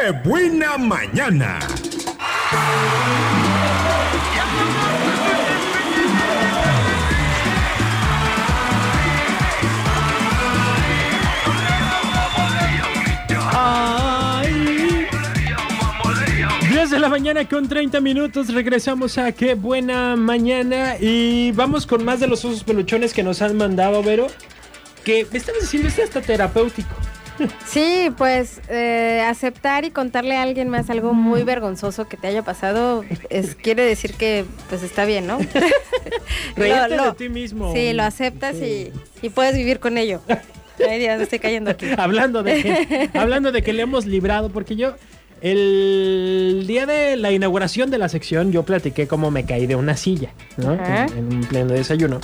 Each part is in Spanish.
¡Qué buena mañana! Ay. 10 de la mañana con 30 minutos. Regresamos a Qué buena mañana. Y vamos con más de los osos peluchones que nos han mandado, Vero. Que me estabas diciendo, este hasta terapéutico. Sí, pues eh, aceptar y contarle a alguien más algo muy vergonzoso que te haya pasado es, quiere decir que pues está bien, ¿no? Reírte de ti mismo. Sí, lo aceptas y, y puedes vivir con ello. Ay, Dios, me estoy cayendo aquí. hablando de que, hablando de que le hemos librado, porque yo el día de la inauguración de la sección yo platiqué cómo me caí de una silla, ¿no? En un pleno desayuno.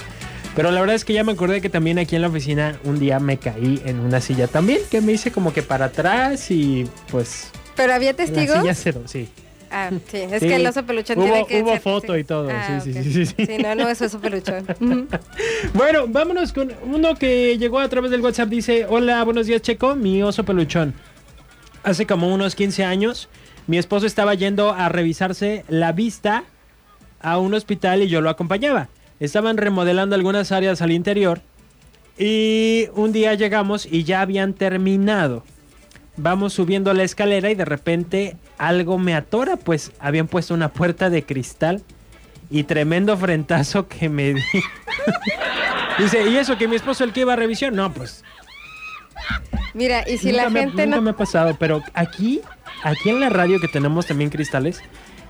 Pero la verdad es que ya me acordé que también aquí en la oficina un día me caí en una silla también, que me hice como que para atrás y pues ¿Pero había la testigos? silla cero, sí. Ah, sí, es Sí. que el oso peluchón Hubo- tiene que hubo ser foto y todo, Ah, sí, sí, sí, sí, sí. no, no es oso peluchón. Bueno, vámonos con uno que llegó a través del WhatsApp. Dice, hola, buenos días Checo, mi oso peluchón. Hace como unos 15 años, mi esposo estaba yendo a revisarse la vista a un hospital y yo lo acompañaba. Estaban remodelando algunas áreas al interior y un día llegamos y ya habían terminado. Vamos subiendo la escalera y de repente algo me atora, pues habían puesto una puerta de cristal y tremendo frentazo que me di. Dice, ¿y eso que mi esposo el que iba a revisión? No, pues Mira, y si nunca, la me, gente nunca no... me ha pasado, pero aquí, aquí en la radio que tenemos también cristales,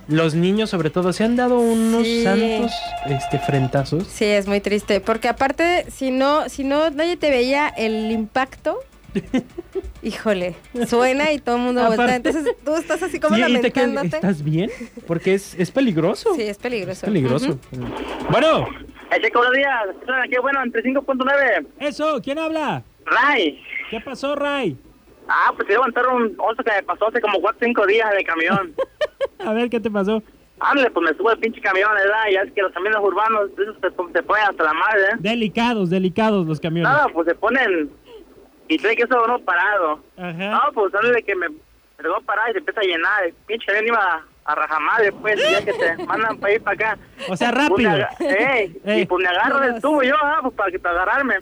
los niños sobre todo se han dado unos Sí. santos este, frentazos. Sí, es muy triste, porque aparte, si no, si no nadie te veía el impacto, híjole, suena y todo el mundo voltea. Aparte- Entonces tú estás así como Sí, te lamentándote. ¿Estás bien? Porque es, es peligroso. Sí, es es peligroso. peligroso. Ujú. Bueno, buenos días. Qué bueno, entre 5.9. eso, ¿quién habla? Ray. ¿Qué pasó, Ray? Ah, pues te un oso que me pasó hace como 4 o 5 días en el camión. A ver, ¿qué te pasó? Ándale, pues me subo al pinche camión, ¿verdad? Y ya es que los camiones urbanos, esos se, se ponen hasta la madre, ¿eh? Delicados, delicados los camiones. Nada, pues se ponen y trae que eso no parado. Ajá. No, pues ándale que me, me dejó parar y se empieza a llenar. El pinche camión iba a rajamadre, pues, ya que te mandan para ir para acá. O sea, Pues rápido. ey, Ey. Y pues me agarro del tubo yo, ah, pues para, que, para agarrarme.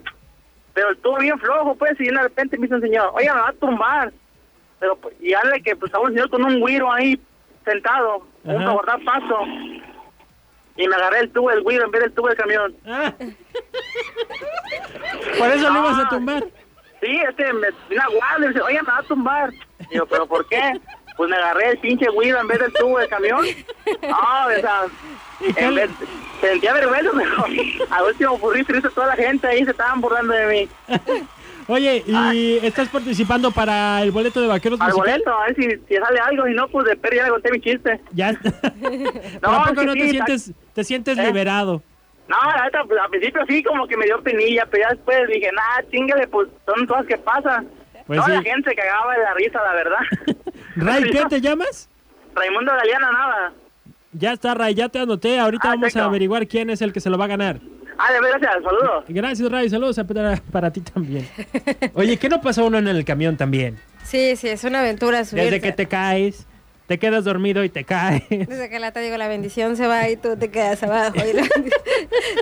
Pero el tubo bien flojo, pues, y de repente me dice un señor, oye, me va a tumbar. Pero, pues, y dale que pues estaba un señor con un güiro ahí sentado, un Ajá. para guardar paso. Y me agarré el tubo del güiro en vez del tubo del camión. Ah. Por eso lo ibas a Ah. tumbar. Sí, este me vino a guardia y dice, oye, me va a tumbar. Y yo, ¿pero por qué? Pues me agarré el pinche güiro en vez del tubo del camión. No, o sea, ¿Y qué en le- vez- sentía vergüenza mejor. Al último burrito triste toda la gente ahí se estaban burlando de mí. Oye, ¿y estás participando para el boleto de vaqueros Al musical? boleto, a ver si, si sale algo, si no, pues de perro ya le conté mi chiste. Ya. ¿Pero ¿A poco no te sí, sientes, te sientes ¿Eh? liberado? No, la neta, pues, al principio sí, como que me dio penilla, pero ya después dije, nah, chingale, pues son cosas que pasan. Pues no, sí. la gente cagaba de la risa, la verdad. Ray, ¿qué te llamas? Raimundo Galeana, nada. Ya está, Ray, ya te anoté. Ahorita Ah, vamos a averiguar quién es el que se lo va a ganar. Ah, de verdad, gracias, saludos. Gracias, Ray. Saludos a- para, para ti también. Oye, ¿qué no pasa uno en el camión también? Sí, sí, es una aventura subirse. Desde que te caes, te quedas dormido y te caes. Desde que la te digo, la bendición se va y tú te quedas abajo. y la-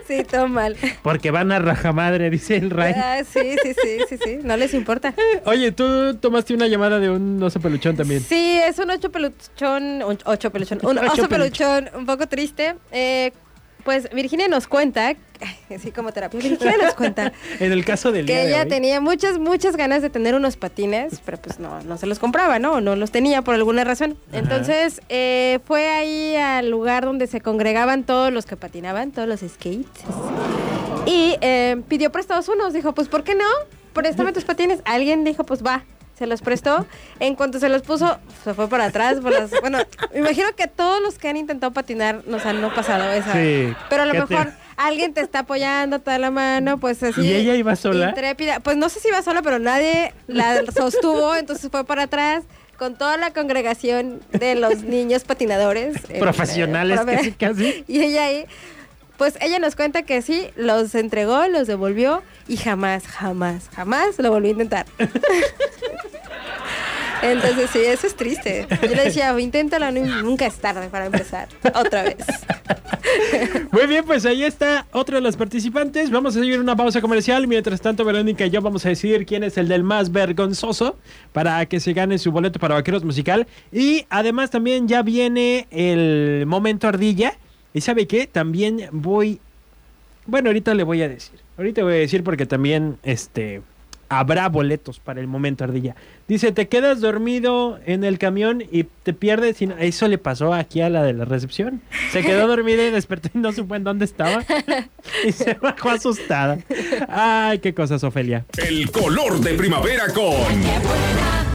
sí, todo mal. Porque van a rajamadre, dice el Ray. Ah, sí, sí, sí, sí, sí, no les importa. Oye, tú tomaste una llamada de un oso peluchón también. Sí, es un ocho peluchón, un ocho peluchón, un Ocho oso peluchón. peluchón un poco triste. Eh, pues Virginia nos cuenta, así como terapia, Virginia nos cuenta En el caso del día que de ella hoy. tenía muchas, muchas ganas de tener unos patines, pero pues no, no se los compraba, ¿no? No los tenía por alguna razón. Ajá. Entonces eh, fue ahí al lugar donde se congregaban todos los que patinaban, todos los skates. Y eh, pidió prestados unos. Dijo, pues, ¿por qué no? Préstame tus patines. Alguien dijo, pues va. Se los prestó. En cuanto se los puso, se fue para atrás. por las- bueno, me imagino que todos los que han intentado patinar nos han no pasado esa. Sí, Pero a lo te- mejor alguien te está apoyando, toda la mano, pues así. ¿Y ella iba sola? Intrépida. Pues no sé si iba sola, pero nadie la sostuvo. entonces fue para atrás con toda la congregación de los niños patinadores. eh, Profesionales, casi. Y ella ahí, pues ella nos cuenta que sí, los entregó, los devolvió y jamás, jamás, jamás lo volvió a intentar. Entonces, sí, eso es triste. Yo le decía, inténtalo, nu- nunca es tarde para empezar. Otra vez. Muy bien, pues ahí está otro de los participantes. Vamos a seguir una pausa comercial. Mientras tanto, Verónica y yo vamos a decidir quién es el del más vergonzoso para que se gane su boleto para Vaqueros Musical. Y además también ya viene el momento ardilla. ¿Y sabe qué? También voy... Bueno, ahorita le voy a decir. Ahorita voy a decir porque también este habrá boletos para el momento ardilla. Dice, te quedas dormido en el camión y te pierdes. Y no- Eso le pasó aquí a la de la recepción. Se quedó dormida y despertó y no supo en dónde estaba. Y se bajó asustada. Ay, qué cosas, Ofelia. El color de primavera con